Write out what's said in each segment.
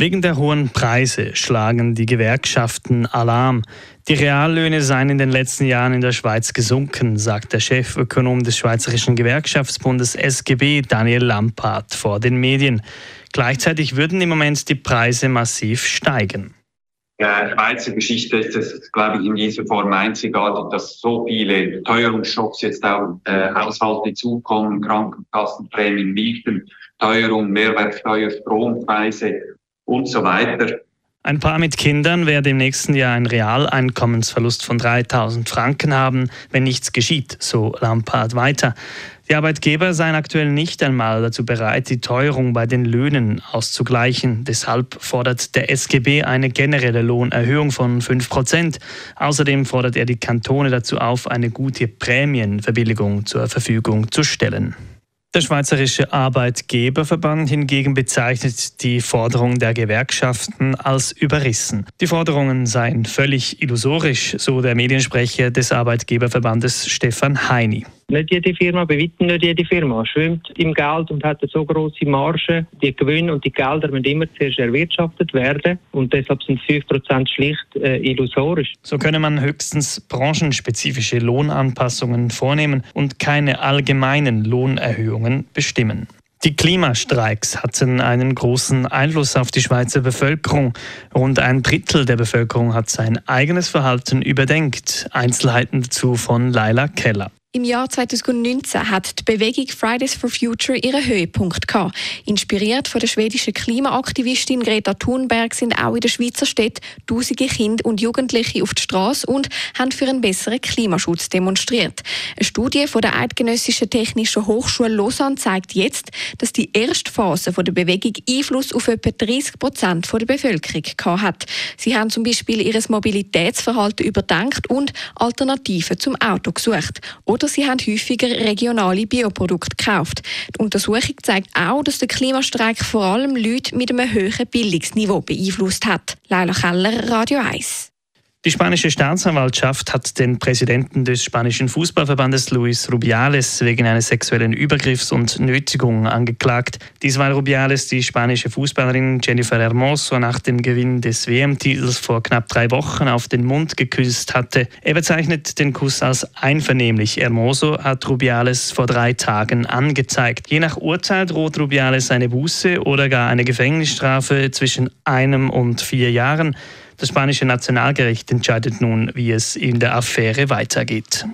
Wegen der hohen Preise schlagen die Gewerkschaften Alarm. Die Reallöhne seien in den letzten Jahren in der Schweiz gesunken, sagt der Chefökonom des Schweizerischen Gewerkschaftsbundes SGB, Daniel Lampard, vor den Medien. Gleichzeitig würden im Moment die Preise massiv steigen. In der Schweizer Geschichte ist es, glaube ich, in dieser Form einzigartig, dass so viele Teuerungsschocks jetzt auf äh, Haushalte zukommen, Krankenkassenprämien, Mieten, Teuerung, Mehrwertsteuer, Strompreise und so weiter. Ein Paar mit Kindern werde im nächsten Jahr einen Realeinkommensverlust von 3000 Franken haben, wenn nichts geschieht, so Lampard weiter. Die Arbeitgeber seien aktuell nicht einmal dazu bereit, die Teuerung bei den Löhnen auszugleichen. Deshalb fordert der SGB eine generelle Lohnerhöhung von 5 Prozent. Außerdem fordert er die Kantone dazu auf, eine gute Prämienverbilligung zur Verfügung zu stellen. Der Schweizerische Arbeitgeberverband hingegen bezeichnet die Forderung der Gewerkschaften als überrissen. Die Forderungen seien völlig illusorisch, so der Mediensprecher des Arbeitgeberverbandes Stefan Heini. Nicht jede Firma, bei weitem nicht jede Firma, schwimmt im Geld und hat so große Marge. Die Gewinne und die Gelder müssen immer zuerst erwirtschaftet werden und deshalb sind 5% schlicht äh, illusorisch. So könne man höchstens branchenspezifische Lohnanpassungen vornehmen und keine allgemeinen Lohnerhöhungen bestimmen. Die Klimastreiks hatten einen großen Einfluss auf die Schweizer Bevölkerung. Rund ein Drittel der Bevölkerung hat sein eigenes Verhalten überdenkt. Einzelheiten dazu von Laila Keller. Im Jahr 2019 hat die Bewegung Fridays for Future ihren Höhepunkt gehabt. Inspiriert von der schwedischen Klimaaktivistin Greta Thunberg sind auch in der Schweizer Städte tausende Kinder und Jugendliche auf die Straße und haben für einen besseren Klimaschutz demonstriert. Eine Studie von der Eidgenössischen Technischen Hochschule Lausanne zeigt jetzt, dass die erste Phase der Bewegung Einfluss auf etwa 30 Prozent der Bevölkerung gehabt hat. Sie haben zum Beispiel ihr Mobilitätsverhalten überdenkt und Alternativen zum Auto gesucht sie haben häufiger regionale Bioprodukte gekauft. Die Untersuchung zeigt auch, dass der Klimastreik vor allem Leute mit einem höheren Bildungsniveau beeinflusst hat. Leila Keller, Radio 1. Die spanische Staatsanwaltschaft hat den Präsidenten des spanischen Fußballverbandes Luis Rubiales wegen eines sexuellen Übergriffs und Nötigung angeklagt. Dies weil Rubiales die spanische Fußballerin Jennifer Hermoso nach dem Gewinn des WM-Titels vor knapp drei Wochen auf den Mund geküsst hatte. Er bezeichnet den Kuss als einvernehmlich. Hermoso hat Rubiales vor drei Tagen angezeigt. Je nach Urteil droht Rubiales eine Buße oder gar eine Gefängnisstrafe zwischen einem und vier Jahren. Das spanische Nationalgericht entscheidet nun, wie es in der Affäre weitergeht.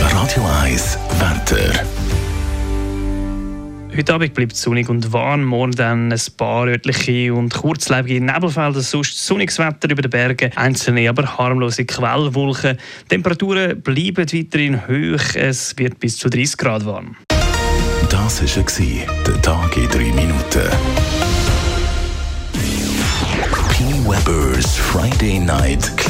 Radio 1 Wetter. Heute Abend bleibt es sonnig und warm, morgen dann ein paar örtliche und kurzlebige Nebelfelder, sonst sonniges Wetter über den Bergen, einzelne aber harmlose Quellwolken. Die Temperaturen bleiben weiterhin hoch, es wird bis zu 30 Grad warm. Das war der Tag in 3 Minuten.